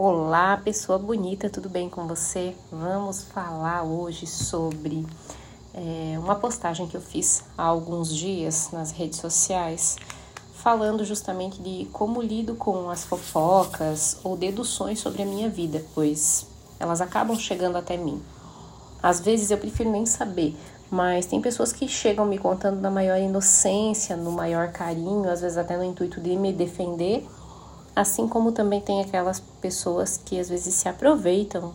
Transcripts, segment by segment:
Olá, pessoa bonita, tudo bem com você? Vamos falar hoje sobre é, uma postagem que eu fiz há alguns dias nas redes sociais, falando justamente de como lido com as fofocas ou deduções sobre a minha vida, pois elas acabam chegando até mim. Às vezes eu prefiro nem saber, mas tem pessoas que chegam me contando na maior inocência, no maior carinho, às vezes até no intuito de me defender Assim como também tem aquelas pessoas que às vezes se aproveitam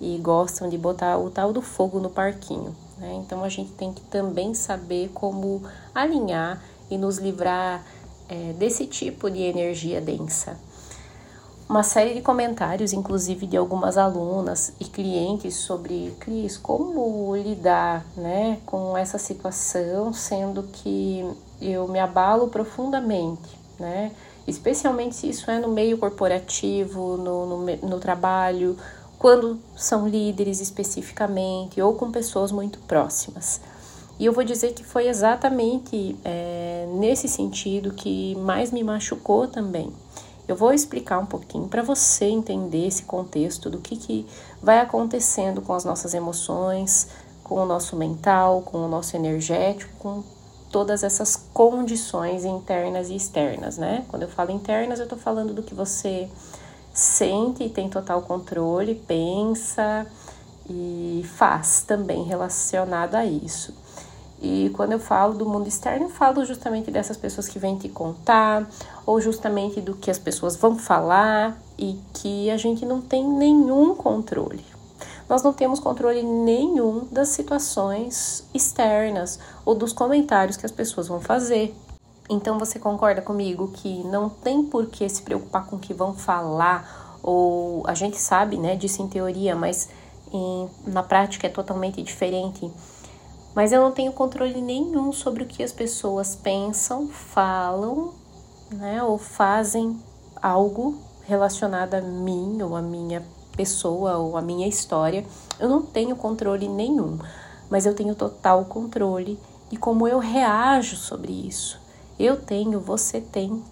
e gostam de botar o tal do fogo no parquinho. Né? Então a gente tem que também saber como alinhar e nos livrar é, desse tipo de energia densa. Uma série de comentários, inclusive de algumas alunas e clientes, sobre Cris, como lidar né, com essa situação, sendo que eu me abalo profundamente, né? Especialmente se isso é no meio corporativo, no, no, no trabalho, quando são líderes especificamente ou com pessoas muito próximas. E eu vou dizer que foi exatamente é, nesse sentido que mais me machucou também. Eu vou explicar um pouquinho para você entender esse contexto do que, que vai acontecendo com as nossas emoções, com o nosso mental, com o nosso energético, com todas essas condições internas e externas, né? Quando eu falo internas, eu tô falando do que você sente e tem total controle, pensa e faz também relacionado a isso. E quando eu falo do mundo externo, eu falo justamente dessas pessoas que vêm te contar, ou justamente do que as pessoas vão falar e que a gente não tem nenhum controle nós não temos controle nenhum das situações externas ou dos comentários que as pessoas vão fazer. Então você concorda comigo que não tem por que se preocupar com o que vão falar, ou a gente sabe, né, disso em teoria, mas em, na prática é totalmente diferente. Mas eu não tenho controle nenhum sobre o que as pessoas pensam, falam, né, ou fazem algo relacionado a mim ou a minha pessoa ou a minha história, eu não tenho controle nenhum, mas eu tenho total controle de como eu reajo sobre isso. Eu tenho, você tem.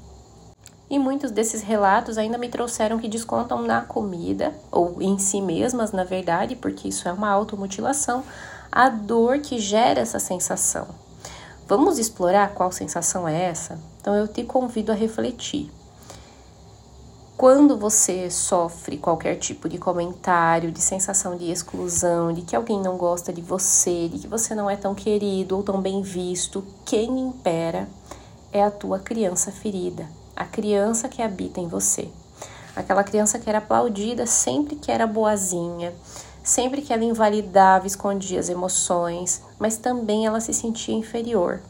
E muitos desses relatos ainda me trouxeram que descontam na comida, ou em si mesmas, na verdade, porque isso é uma automutilação, a dor que gera essa sensação. Vamos explorar qual sensação é essa? Então eu te convido a refletir. Quando você sofre qualquer tipo de comentário, de sensação de exclusão, de que alguém não gosta de você, de que você não é tão querido ou tão bem visto, quem impera é a tua criança ferida, a criança que habita em você. Aquela criança que era aplaudida sempre que era boazinha, sempre que ela invalidava, escondia as emoções, mas também ela se sentia inferior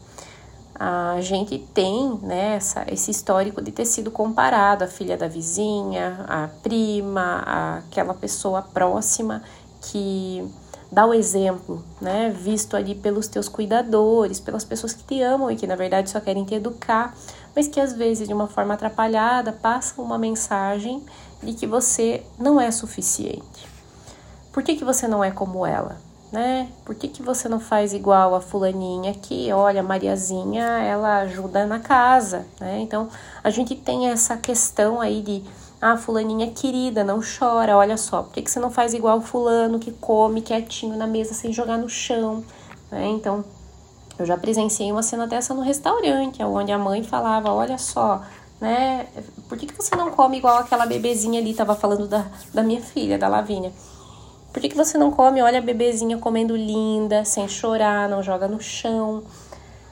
a gente tem né, essa, esse histórico de ter sido comparado à filha da vizinha, à prima, àquela pessoa próxima que dá o exemplo, né, visto ali pelos teus cuidadores, pelas pessoas que te amam e que na verdade só querem te educar, mas que às vezes de uma forma atrapalhada passam uma mensagem de que você não é suficiente. Por que, que você não é como ela? Né? Por que, que você não faz igual a fulaninha que, olha, Mariazinha, ela ajuda na casa, né? Então, a gente tem essa questão aí de, ah, fulaninha querida, não chora, olha só, por que, que você não faz igual o fulano que come quietinho na mesa sem jogar no chão, né? Então, eu já presenciei uma cena dessa no restaurante, onde a mãe falava, olha só, né? Por que, que você não come igual aquela bebezinha ali, tava falando da, da minha filha, da Lavínia. Por que, que você não come? Olha a bebezinha comendo linda, sem chorar, não joga no chão.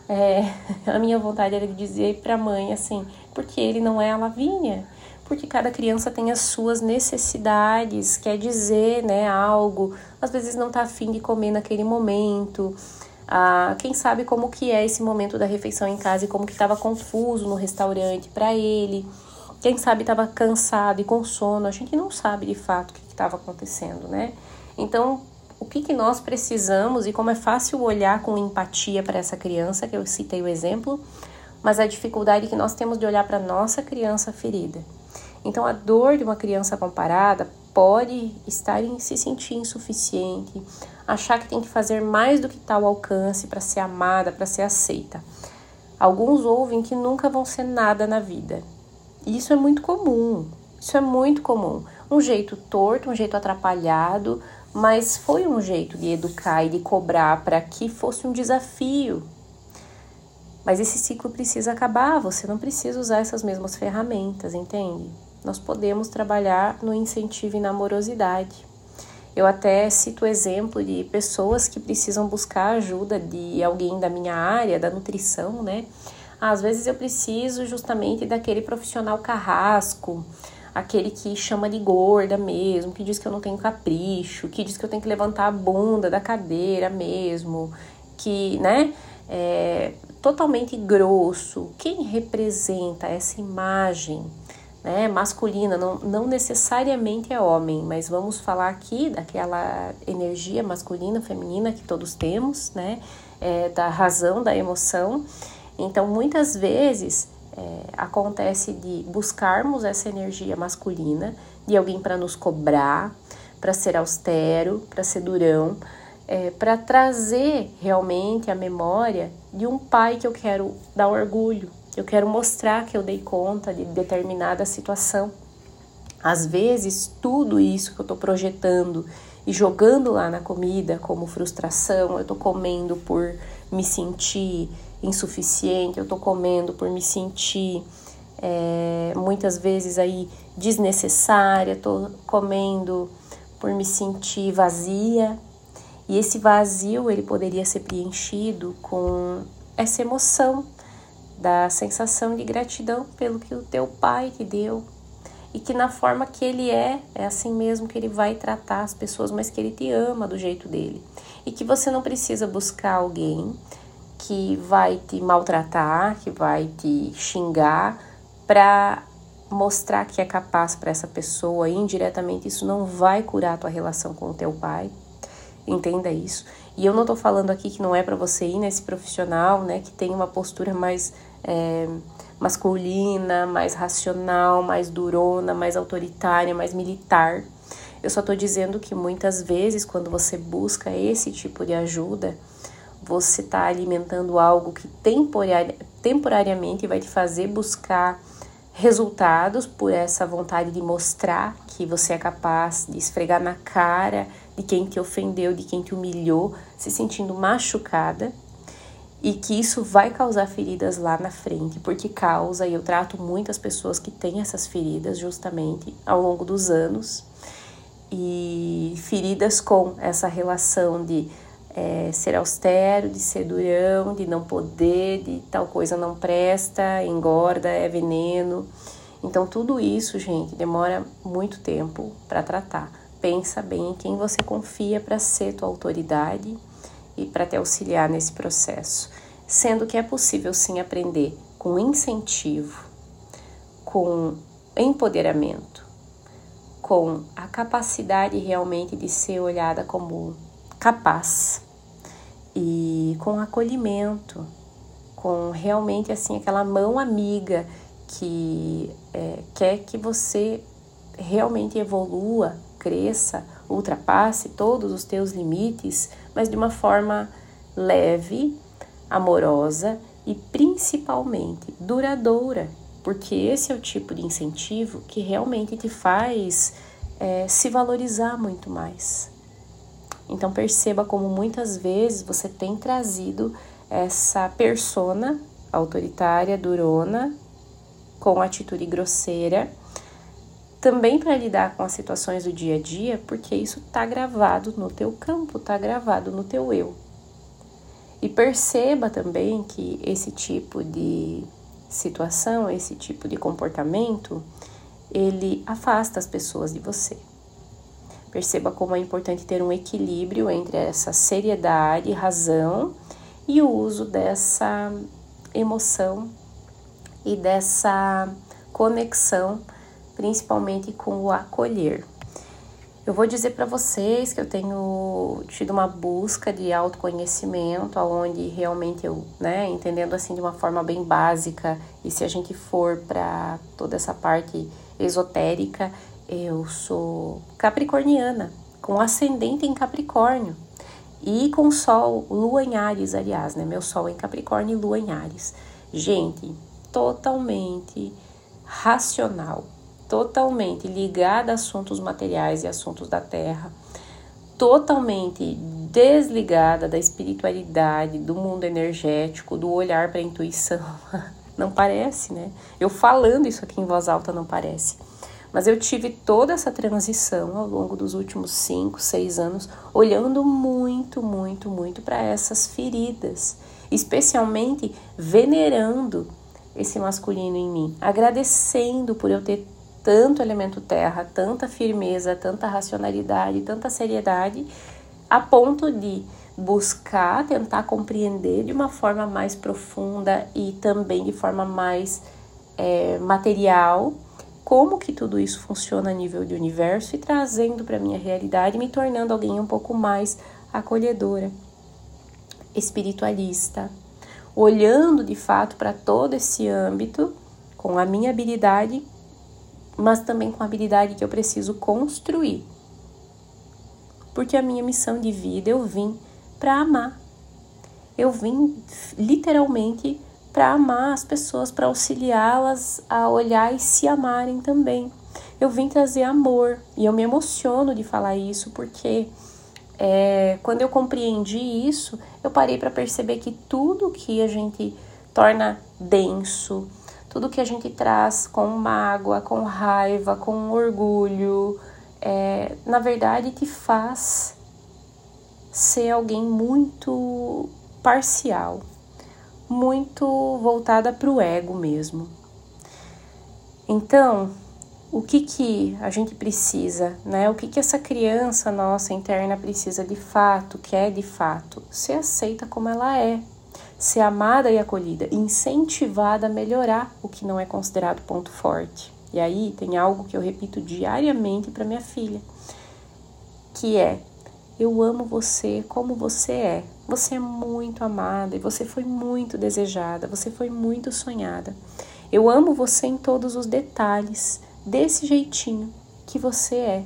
É, a minha vontade era de dizer para a mãe assim, porque ele não é a Lavínia, porque cada criança tem as suas necessidades, quer dizer, né, algo, às vezes não tá afim de comer naquele momento. Ah, quem sabe como que é esse momento da refeição em casa e como que estava confuso no restaurante para ele. Quem sabe estava cansado e com sono, a gente não sabe de fato que estava acontecendo, né? Então, o que, que nós precisamos e como é fácil olhar com empatia para essa criança, que eu citei o exemplo, mas a dificuldade que nós temos de olhar para nossa criança ferida. Então, a dor de uma criança comparada pode estar em se sentir insuficiente, achar que tem que fazer mais do que tal alcance para ser amada, para ser aceita. Alguns ouvem que nunca vão ser nada na vida. E isso é muito comum. Isso é muito comum. Um jeito torto, um jeito atrapalhado, mas foi um jeito de educar e de cobrar para que fosse um desafio. Mas esse ciclo precisa acabar, você não precisa usar essas mesmas ferramentas, entende? Nós podemos trabalhar no incentivo e na amorosidade. Eu até cito o exemplo de pessoas que precisam buscar ajuda de alguém da minha área, da nutrição, né? Às vezes eu preciso justamente daquele profissional carrasco, aquele que chama de gorda mesmo, que diz que eu não tenho capricho, que diz que eu tenho que levantar a bunda da cadeira mesmo, que, né, é totalmente grosso. Quem representa essa imagem, né, masculina, não, não necessariamente é homem, mas vamos falar aqui daquela energia masculina, feminina que todos temos, né, é, da razão, da emoção. Então, muitas vezes é, acontece de buscarmos essa energia masculina, de alguém para nos cobrar, para ser austero, para ser durão, é, para trazer realmente a memória de um pai que eu quero dar orgulho, eu quero mostrar que eu dei conta de determinada situação. Às vezes, tudo isso que eu estou projetando e jogando lá na comida como frustração, eu estou comendo por me sentir insuficiente, eu tô comendo por me sentir é, muitas vezes aí desnecessária, tô comendo por me sentir vazia. E esse vazio ele poderia ser preenchido com essa emoção da sensação de gratidão pelo que o teu pai te deu e que na forma que ele é, é assim mesmo que ele vai tratar as pessoas, mas que ele te ama do jeito dele. E que você não precisa buscar alguém que vai te maltratar, que vai te xingar, para mostrar que é capaz para essa pessoa. indiretamente, isso não vai curar a tua relação com o teu pai. Entenda isso. E eu não tô falando aqui que não é para você ir nesse profissional, né, que tem uma postura mais é, masculina, mais racional, mais durona, mais autoritária, mais militar. Eu só tô dizendo que muitas vezes, quando você busca esse tipo de ajuda, você está alimentando algo que temporari temporariamente vai te fazer buscar resultados por essa vontade de mostrar que você é capaz de esfregar na cara de quem te ofendeu, de quem te humilhou, se sentindo machucada e que isso vai causar feridas lá na frente, porque causa, e eu trato muitas pessoas que têm essas feridas justamente ao longo dos anos, e feridas com essa relação de é, ser austero, de ser durão, de não poder, de tal coisa não presta, engorda, é veneno. Então, tudo isso, gente, demora muito tempo para tratar. Pensa bem em quem você confia para ser tua autoridade e para te auxiliar nesse processo. Sendo que é possível sim aprender com incentivo, com empoderamento, com a capacidade realmente de ser olhada como capaz e com acolhimento, com realmente assim aquela mão amiga que é, quer que você realmente evolua, cresça, ultrapasse todos os teus limites, mas de uma forma leve, amorosa e principalmente duradoura, porque esse é o tipo de incentivo que realmente te faz é, se valorizar muito mais. Então perceba como muitas vezes você tem trazido essa persona autoritária, durona, com atitude grosseira, também para lidar com as situações do dia a dia, porque isso está gravado no teu campo, está gravado no teu eu. E perceba também que esse tipo de situação, esse tipo de comportamento, ele afasta as pessoas de você. Perceba como é importante ter um equilíbrio entre essa seriedade, razão e o uso dessa emoção e dessa conexão, principalmente com o acolher. Eu vou dizer para vocês que eu tenho tido uma busca de autoconhecimento, aonde realmente eu, né, entendendo assim de uma forma bem básica, e se a gente for para toda essa parte esotérica, eu sou capricorniana, com ascendente em Capricórnio e com Sol, Lua em Ares, aliás, né? Meu Sol em Capricórnio e Lua em Ares. Gente, totalmente racional, totalmente ligada a assuntos materiais e assuntos da terra, totalmente desligada da espiritualidade, do mundo energético, do olhar para a intuição. Não parece, né? Eu falando isso aqui em voz alta não parece. Mas eu tive toda essa transição ao longo dos últimos cinco, seis anos, olhando muito, muito, muito para essas feridas, especialmente venerando esse masculino em mim, agradecendo por eu ter tanto elemento terra, tanta firmeza, tanta racionalidade, tanta seriedade, a ponto de buscar, tentar compreender de uma forma mais profunda e também de forma mais é, material como que tudo isso funciona a nível de universo e trazendo para minha realidade, me tornando alguém um pouco mais acolhedora, espiritualista, olhando de fato para todo esse âmbito com a minha habilidade, mas também com a habilidade que eu preciso construir. Porque a minha missão de vida eu vim para amar. Eu vim literalmente para amar as pessoas, para auxiliá-las a olhar e se amarem também. Eu vim trazer amor e eu me emociono de falar isso porque é, quando eu compreendi isso, eu parei para perceber que tudo que a gente torna denso, tudo que a gente traz com mágoa, com raiva, com orgulho, é, na verdade te faz ser alguém muito parcial, muito voltada para o ego mesmo. Então, o que que a gente precisa, né? O que que essa criança nossa interna precisa de fato, quer de fato, ser aceita como ela é, ser amada e acolhida, incentivada a melhorar o que não é considerado ponto forte. E aí tem algo que eu repito diariamente para minha filha, que é eu amo você como você é. Você é muito amada e você foi muito desejada, você foi muito sonhada. Eu amo você em todos os detalhes, desse jeitinho que você é.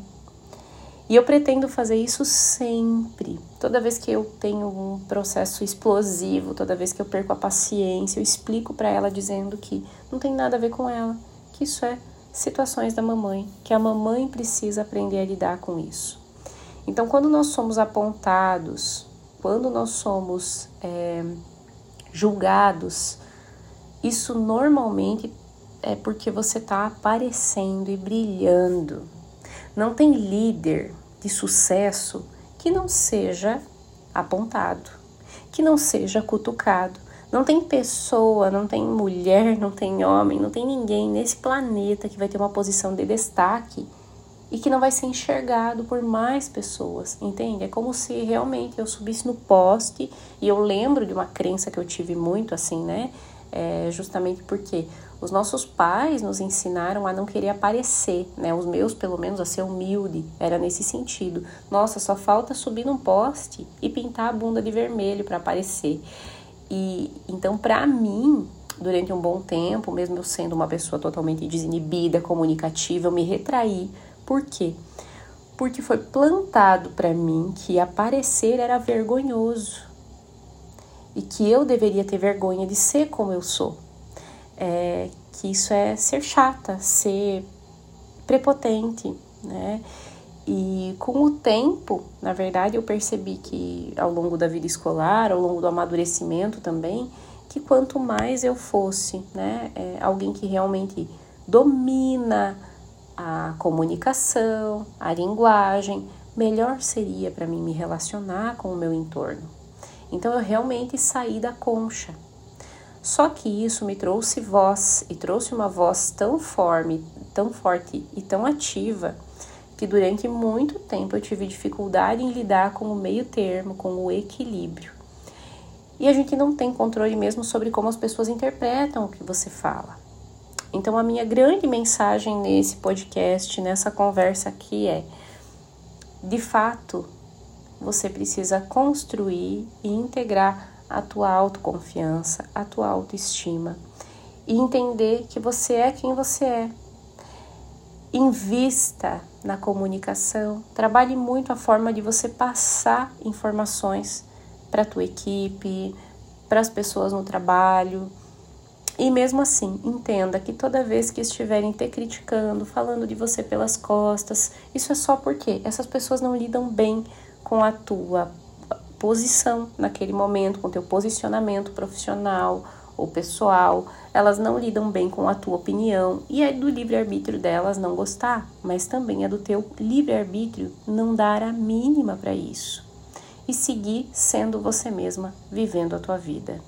E eu pretendo fazer isso sempre. Toda vez que eu tenho um processo explosivo, toda vez que eu perco a paciência, eu explico para ela dizendo que não tem nada a ver com ela, que isso é situações da mamãe, que a mamãe precisa aprender a lidar com isso. Então, quando nós somos apontados quando nós somos é, julgados, isso normalmente é porque você está aparecendo e brilhando. Não tem líder de sucesso que não seja apontado, que não seja cutucado. Não tem pessoa, não tem mulher, não tem homem, não tem ninguém nesse planeta que vai ter uma posição de destaque e que não vai ser enxergado por mais pessoas, entende? É como se realmente eu subisse no poste e eu lembro de uma crença que eu tive muito assim, né? É justamente porque os nossos pais nos ensinaram a não querer aparecer, né? Os meus, pelo menos, a ser humilde, era nesse sentido. Nossa, só falta subir num poste e pintar a bunda de vermelho para aparecer. E então, para mim, durante um bom tempo, mesmo eu sendo uma pessoa totalmente desinibida, comunicativa, eu me retraí por quê? Porque foi plantado para mim que aparecer era vergonhoso e que eu deveria ter vergonha de ser como eu sou. É, que isso é ser chata, ser prepotente, né? E com o tempo, na verdade, eu percebi que ao longo da vida escolar, ao longo do amadurecimento também, que quanto mais eu fosse, né, é, alguém que realmente domina a comunicação, a linguagem, melhor seria para mim me relacionar com o meu entorno. Então eu realmente saí da concha. Só que isso me trouxe voz e trouxe uma voz tão forte, tão forte e tão ativa que durante muito tempo eu tive dificuldade em lidar com o meio termo, com o equilíbrio. E a gente não tem controle mesmo sobre como as pessoas interpretam o que você fala. Então, a minha grande mensagem nesse podcast, nessa conversa aqui é: de fato, você precisa construir e integrar a tua autoconfiança, a tua autoestima e entender que você é quem você é. Invista na comunicação, trabalhe muito a forma de você passar informações para a tua equipe, para as pessoas no trabalho E mesmo assim, entenda que toda vez que estiverem te criticando, falando de você pelas costas, isso é só porque essas pessoas não lidam bem com a tua posição naquele momento, com o teu posicionamento profissional ou pessoal, elas não lidam bem com a tua opinião e é do livre-arbítrio delas não gostar, mas também é do teu livre-arbítrio não dar a mínima para isso e seguir sendo você mesma, vivendo a tua vida.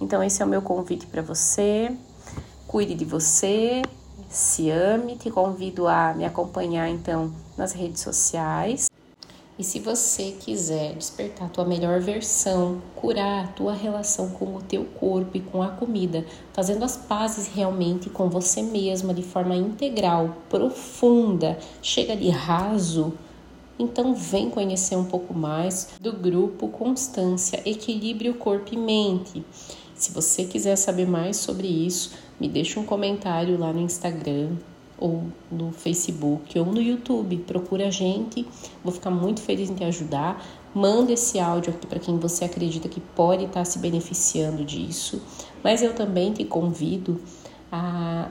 Então esse é o meu convite para você. Cuide de você, se ame, te convido a me acompanhar então nas redes sociais. E se você quiser despertar a tua melhor versão, curar a tua relação com o teu corpo e com a comida, fazendo as pazes realmente com você mesma de forma integral, profunda, chega de raso, então vem conhecer um pouco mais do grupo Constância, Equilíbrio Corpo e Mente. Se você quiser saber mais sobre isso, me deixa um comentário lá no Instagram ou no Facebook ou no YouTube. Procura a gente, vou ficar muito feliz em te ajudar. Manda esse áudio aqui para quem você acredita que pode estar se beneficiando disso. Mas eu também te convido a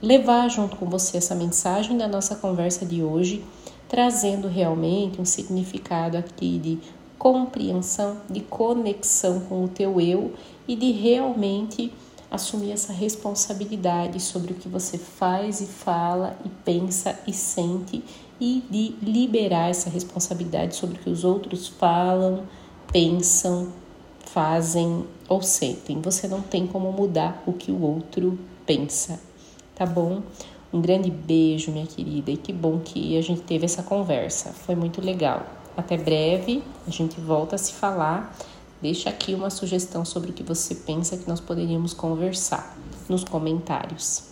levar junto com você essa mensagem da nossa conversa de hoje, trazendo realmente um significado aqui de compreensão, de conexão com o teu eu e de realmente assumir essa responsabilidade sobre o que você faz e fala e pensa e sente e de liberar essa responsabilidade sobre o que os outros falam, pensam, fazem ou sentem. Você não tem como mudar o que o outro pensa, tá bom? Um grande beijo, minha querida, e que bom que a gente teve essa conversa. Foi muito legal. Até breve, a gente volta a se falar. Deixa aqui uma sugestão sobre o que você pensa que nós poderíamos conversar nos comentários.